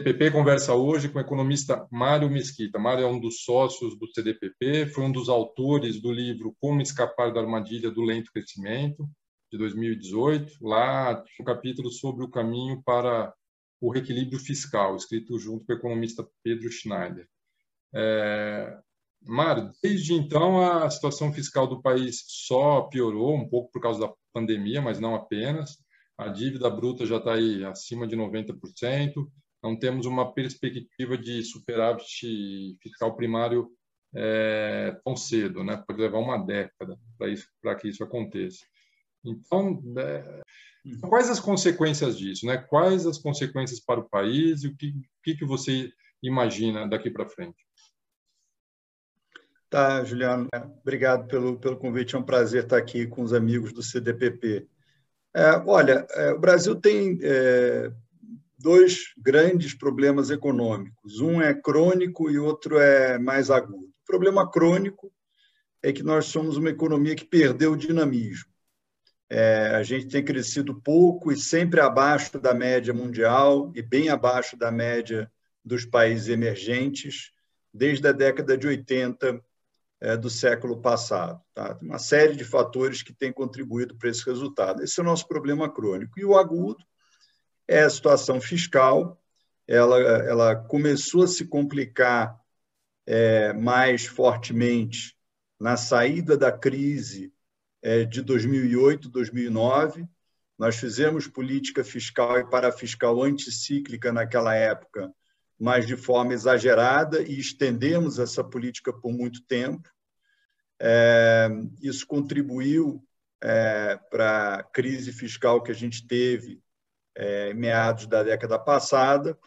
CDPP conversa hoje com o economista Mário Mesquita. Mário é um dos sócios do CDPP, foi um dos autores do livro Como Escapar da Armadilha do Lento Crescimento, de 2018. Lá um capítulo sobre o caminho para o reequilíbrio fiscal, escrito junto com o economista Pedro Schneider. É... Mário, desde então a situação fiscal do país só piorou, um pouco por causa da pandemia, mas não apenas. A dívida bruta já está aí acima de 90%, não temos uma perspectiva de superávit fiscal primário é, tão cedo, né? pode levar uma década para que isso aconteça. Então, é, quais as consequências disso? Né? Quais as consequências para o país e o que, que, que você imagina daqui para frente? Tá, Juliano, obrigado pelo, pelo convite. É um prazer estar aqui com os amigos do CDPP. É, olha, é, o Brasil tem é, dois grandes problemas econômicos. Um é crônico e outro é mais agudo. O problema crônico é que nós somos uma economia que perdeu o dinamismo. É, a gente tem crescido pouco e sempre abaixo da média mundial e bem abaixo da média dos países emergentes desde a década de 80 é, do século passado. Tá? Uma série de fatores que têm contribuído para esse resultado. Esse é o nosso problema crônico. E o agudo é a situação fiscal. Ela, ela começou a se complicar é, mais fortemente na saída da crise é, de 2008, 2009. Nós fizemos política fiscal e parafiscal anticíclica naquela época, mas de forma exagerada, e estendemos essa política por muito tempo. É, isso contribuiu é, para a crise fiscal que a gente teve é, meados da década passada,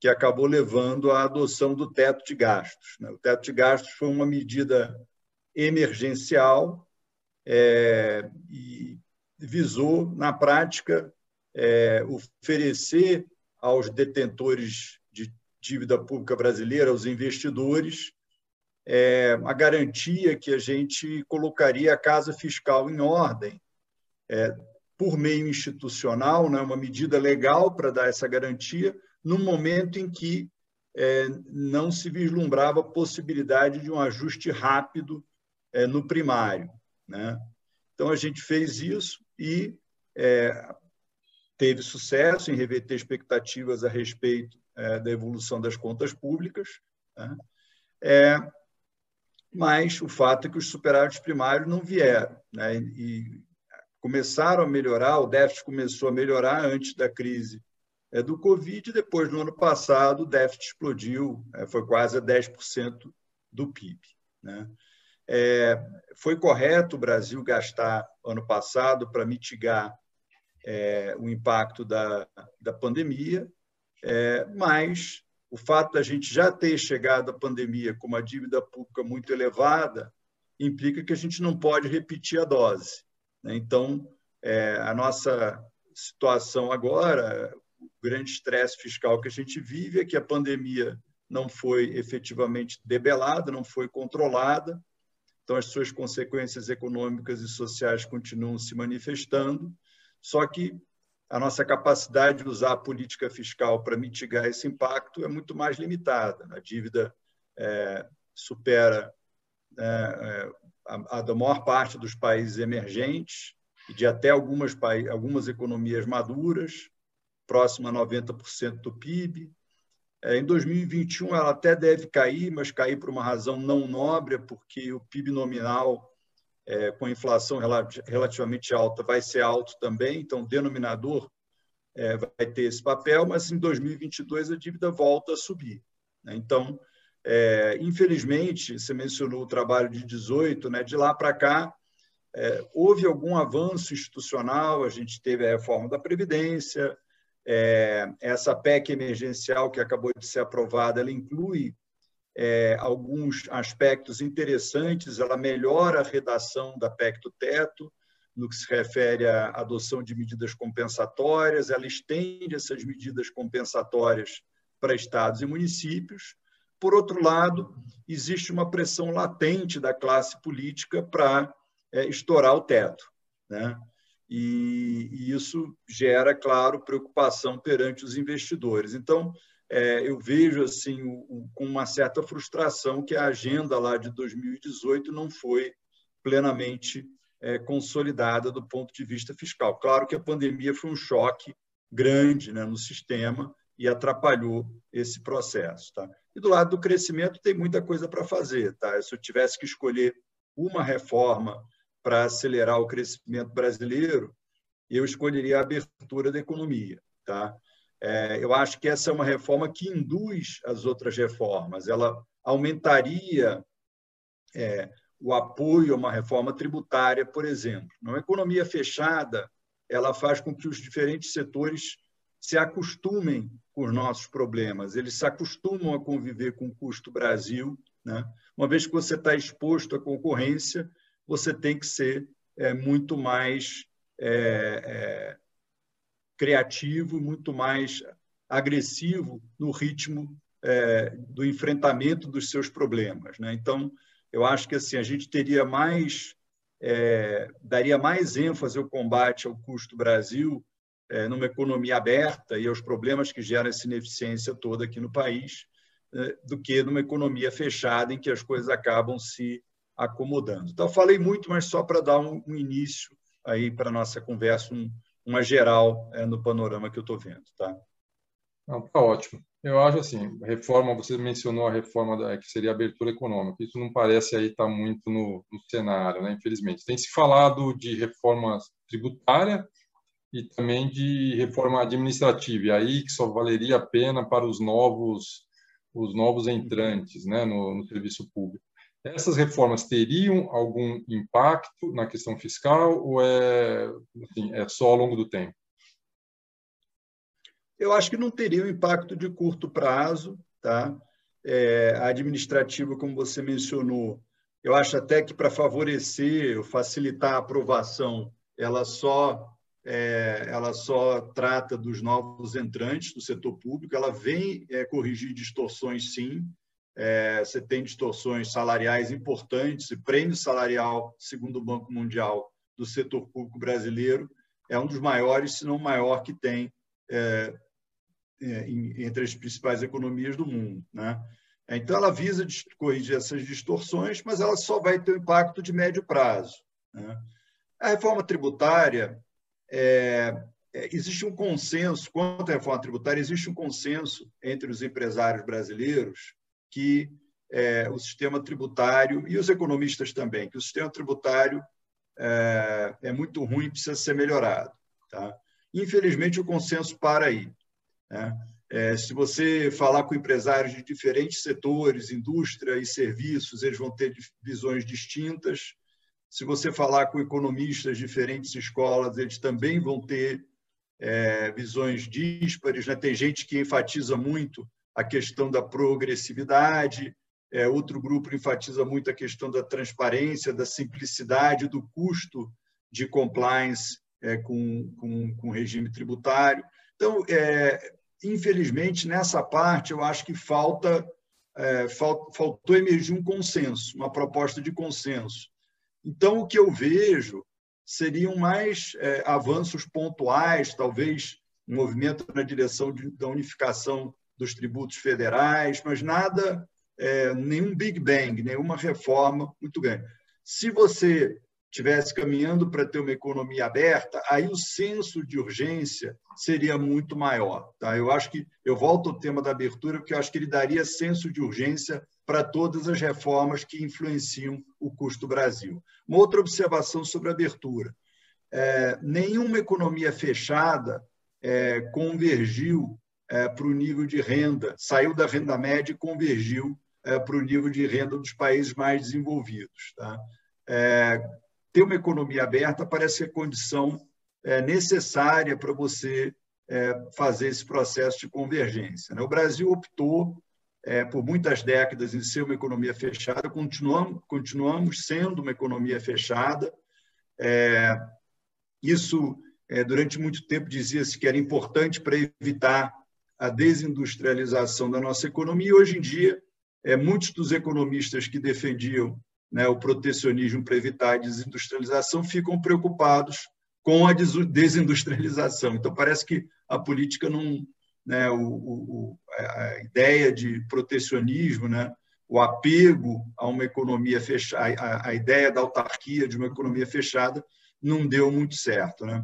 que acabou levando à adoção do teto de gastos. Né? O teto de gastos foi uma medida emergencial é, e visou, na prática, é, oferecer aos detentores dívida pública brasileira, aos investidores, é, a garantia que a gente colocaria a casa fiscal em ordem, é, por meio institucional, né, uma medida legal para dar essa garantia, no momento em que é, não se vislumbrava a possibilidade de um ajuste rápido é, no primário. Né? Então, a gente fez isso e é, teve sucesso em reverter expectativas a respeito é, da evolução das contas públicas, né? é, mas o fato é que os superávites primários não vieram, né? e começaram a melhorar, o déficit começou a melhorar antes da crise é, do Covid, e depois, no ano passado, o déficit explodiu, é, foi quase a 10% do PIB. Né? É, foi correto o Brasil gastar ano passado para mitigar é, o impacto da, da pandemia, é, mas o fato da gente já ter chegado à pandemia com uma dívida pública muito elevada implica que a gente não pode repetir a dose. Né? Então, é, a nossa situação agora, o grande estresse fiscal que a gente vive é que a pandemia não foi efetivamente debelada, não foi controlada, então as suas consequências econômicas e sociais continuam se manifestando, só que a nossa capacidade de usar a política fiscal para mitigar esse impacto é muito mais limitada. A dívida é, supera é, é a, da maior parte dos países emergentes e de até algumas, algumas economias maduras, próxima a 90% do PIB. É, em 2021, ela até deve cair, mas cair por uma razão não nobre, porque o PIB nominal é, com inflação relativamente alta, vai ser alto também, então o denominador é, vai ter esse papel, mas em 2022 a dívida volta a subir. Né? Então, é, infelizmente, você mencionou o trabalho de 18, né? de lá para cá, é, houve algum avanço institucional, a gente teve a reforma da Previdência, é, essa PEC emergencial que acabou de ser aprovada, ela inclui é, alguns aspectos interessantes, ela melhora a redação da PEC do teto, no que se refere à adoção de medidas compensatórias, ela estende essas medidas compensatórias para estados e municípios. Por outro lado, existe uma pressão latente da classe política para é, estourar o teto. Né? E, e, isso gera, claro, preocupação perante os investidores. Então, é, eu vejo assim com uma certa frustração que a agenda lá de 2018 não foi plenamente é, consolidada do ponto de vista fiscal. Claro que a pandemia foi um choque grande né, no sistema e atrapalhou esse processo. Tá? E do lado do crescimento tem muita coisa para fazer. Tá? Se eu tivesse que escolher uma reforma para acelerar o crescimento brasileiro, eu escolheria a abertura da economia. Tá? É, eu acho que essa é uma reforma que induz as outras reformas. Ela aumentaria é, o apoio a uma reforma tributária, por exemplo. Uma economia fechada, ela faz com que os diferentes setores se acostumem com os nossos problemas. Eles se acostumam a conviver com o custo Brasil. Né? Uma vez que você está exposto à concorrência, você tem que ser é, muito mais é, é, criativo, muito mais agressivo no ritmo é, do enfrentamento dos seus problemas. Né? Então, eu acho que assim a gente teria mais é, daria mais ênfase ao combate ao custo Brasil é, numa economia aberta e aos problemas que geram essa ineficiência toda aqui no país é, do que numa economia fechada em que as coisas acabam se acomodando. Então, falei muito, mas só para dar um, um início aí para a nossa conversa, um, uma geral é, no panorama que eu estou vendo. Tá? Não, tá ótimo. Eu acho assim, reforma, você mencionou a reforma da, que seria a abertura econômica. Isso não parece aí estar tá muito no, no, cenário, né? Infelizmente. Tem se falado de reforma tributária e também de reforma administrativa. E aí que só valeria a pena para os novos os novos entrantes, né, no, no serviço público. Essas reformas teriam algum impacto na questão fiscal ou é, assim, é só ao longo do tempo? Eu acho que não teria um impacto de curto prazo, tá? É, administrativa, como você mencionou, eu acho até que para favorecer, facilitar a aprovação, ela só é, ela só trata dos novos entrantes do setor público, ela vem é, corrigir distorções, sim, é, você tem distorções salariais importantes, e prêmio salarial, segundo o Banco Mundial, do setor público brasileiro é um dos maiores, se não o maior, que tem é, é, entre as principais economias do mundo. Né? Então, ela visa corrigir essas distorções, mas ela só vai ter um impacto de médio prazo. Né? A reforma tributária, é, é, existe um consenso, quanto à reforma tributária, existe um consenso entre os empresários brasileiros que é, o sistema tributário, e os economistas também, que o sistema tributário é, é muito ruim precisa ser melhorado. Tá? Infelizmente, o consenso para aí. Né? É, se você falar com empresários de diferentes setores, indústria e serviços, eles vão ter visões distintas. Se você falar com economistas de diferentes escolas, eles também vão ter é, visões díspares. Né? Tem gente que enfatiza muito a questão da progressividade, é, outro grupo enfatiza muito a questão da transparência, da simplicidade, do custo de compliance é, com, com, com regime tributário. Então, é, infelizmente, nessa parte, eu acho que falta, é, falt, faltou emergir um consenso, uma proposta de consenso. Então, o que eu vejo seriam mais é, avanços pontuais, talvez um movimento na direção de, da unificação dos tributos federais, mas nada, é, nenhum Big Bang, nenhuma reforma muito grande. Se você tivesse caminhando para ter uma economia aberta, aí o senso de urgência seria muito maior. Tá? Eu acho que eu volto ao tema da abertura, porque eu acho que ele daria senso de urgência para todas as reformas que influenciam o custo Brasil. Uma outra observação sobre abertura: é, nenhuma economia fechada é, convergiu é, para o nível de renda, saiu da renda média e convergiu é, para o nível de renda dos países mais desenvolvidos. Tá? É, ter uma economia aberta parece ser condição é, necessária para você fazer esse processo de convergência. Né? O Brasil optou é, por muitas décadas em ser uma economia fechada, continuamos, continuamos sendo uma economia fechada. isso, durante muito tempo, dizia-se que era importante para evitar a desindustrialização da nossa economia. E hoje em dia, é, muitos dos economistas que defendiam né, o protecionismo para evitar a desindustrialização ficam preocupados com a desindustrialização. Então, parece que a política não, né, o, o, a ideia de protecionismo, né, o apego a uma economia fechada, a, a, ideia da autarquia de uma economia fechada, não deu muito certo. Né?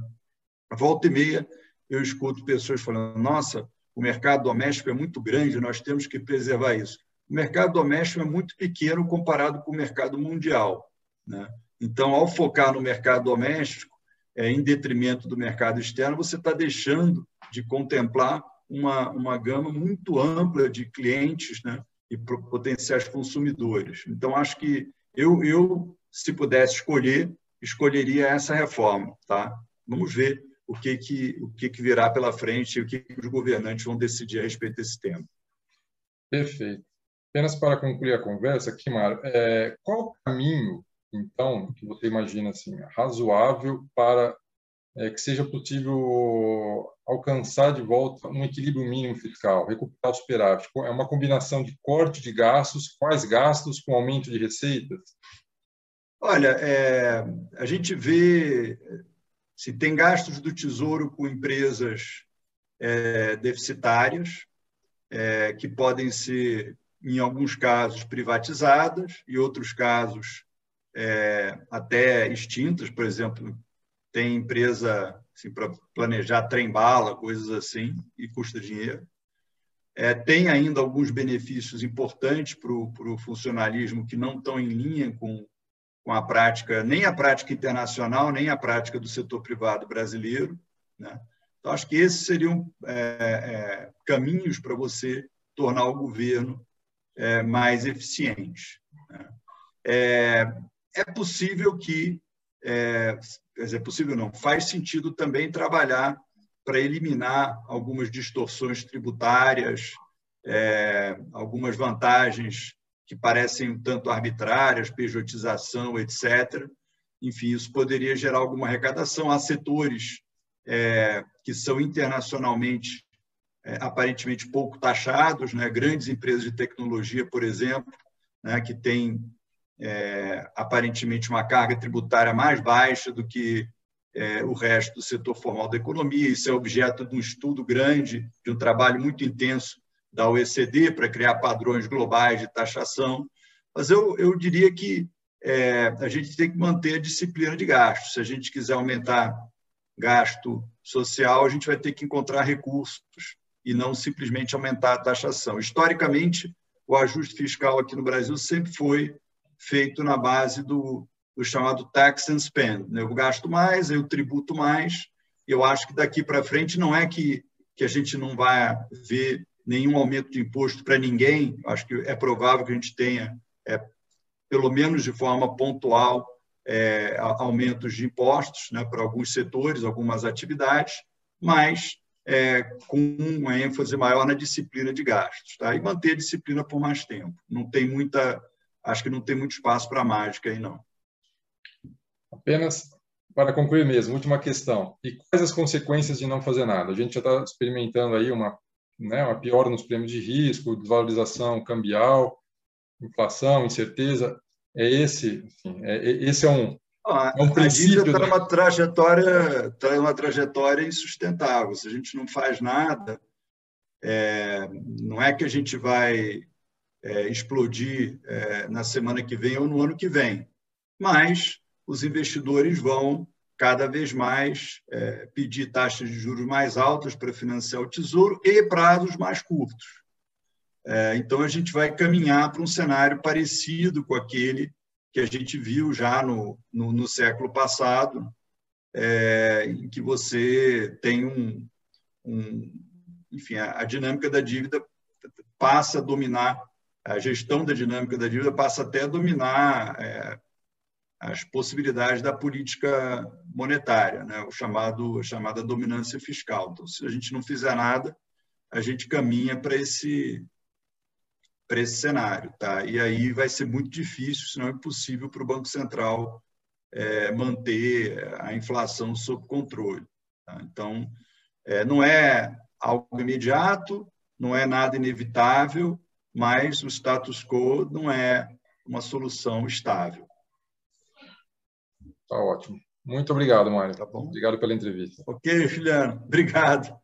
Volta e meia, eu escuto pessoas falando: nossa, o mercado doméstico é muito grande, nós temos que preservar isso. O mercado doméstico é muito pequeno comparado com o mercado mundial. Né? Então, ao focar no mercado doméstico, é, em detrimento do mercado externo, você está deixando de contemplar uma, uma gama muito ampla de clientes né, e potenciais consumidores. Então, acho que eu, eu, se pudesse escolher, escolheria essa reforma. Tá? Vamos ver o que, que, o que, que virá pela frente e o que, que os governantes vão decidir a respeito desse tema. Perfeito. Apenas para concluir a conversa, Kimar, é, qual o caminho, então, que você imagina assim, razoável para é, que seja possível alcançar de volta um equilíbrio mínimo fiscal, recuperar o superávit? É uma combinação de corte de gastos, quais gastos com aumento de receitas? Olha, é, a gente vê se tem gastos do Tesouro com empresas é, deficitárias, é, que podem ser, em alguns casos, privatizadas, e outros casos é, até extintas, por exemplo, tem empresa assim, para planejar trem-bala, coisas assim, e custa dinheiro. É, tem ainda alguns benefícios importantes para o funcionalismo que não estão em linha com com a prática, nem a prática internacional, nem a prática do setor privado brasileiro. Né? Então, acho que esses seriam é, é, caminhos para você tornar o governo é, mais eficiente. Né? É, é, possível que, é, quer dizer, é possível não, faz sentido também trabalhar para eliminar algumas distorções tributárias, é, algumas vantagens que parecem um tanto arbitrárias, pejotização, etc. Enfim, isso poderia gerar alguma arrecadação. Há setores é, que são internacionalmente é, aparentemente pouco taxados, né? grandes empresas de tecnologia, por exemplo, né? que têm é, aparentemente uma carga tributária mais baixa do que é, o resto do setor formal da economia. Isso é objeto de um estudo grande, de um trabalho muito intenso da OECD para criar padrões globais de taxação, mas eu, eu diria que é, a gente tem que manter a disciplina de gasto. Se a gente quiser aumentar gasto social, a gente vai ter que encontrar recursos e não simplesmente aumentar a taxação. Historicamente, o ajuste fiscal aqui no Brasil sempre foi feito na base do, do chamado tax and spend. Né? Eu gasto mais, eu tributo mais, eu acho que daqui para frente não é que, que a gente não vai ver nenhum aumento de imposto para ninguém. Acho que é provável que a gente tenha, é, pelo menos de forma pontual, é, aumentos de impostos né, para alguns setores, algumas atividades, mas é, com uma ênfase maior na disciplina de gastos, tá? E manter a disciplina por mais tempo. Não tem muita, acho que não tem muito espaço para mágica aí não. Apenas para concluir mesmo, última questão. E quais as consequências de não fazer nada? A gente já está experimentando aí uma né, uma piora nos prêmios de risco, desvalorização cambial, inflação, incerteza. É esse, assim, é, é, esse é um, ah, é um princípio. A está da... numa trajetória, está numa trajetória insustentável. Se a gente não faz nada, é, não é que a gente vai é, explodir é, na semana que vem ou no ano que vem, mas os investidores vão cada vez mais é, pedir taxas de juros mais altas para financiar o tesouro e prazos mais curtos. É, então, a gente vai caminhar para um cenário parecido com aquele que a gente viu já no, no, no século passado, é, em que você tem um, um enfim, a, a dinâmica da dívida passa a dominar, a gestão da dinâmica da dívida passa até a dominar é, as possibilidades da política monetária, né? o chamado a chamada dominância fiscal. Então, se a gente não fizer nada, a gente caminha para esse para esse cenário, tá? E aí vai ser muito difícil, se não é impossível para o Banco Central é, manter a inflação sob controle. Tá? Então, é, não é algo imediato, não é nada inevitável, mas o status quo não é uma solução estável. Tá ótimo. Muito obrigado, Mário. Tá bom? Obrigado pela entrevista. Ok, Juliano. Obrigado.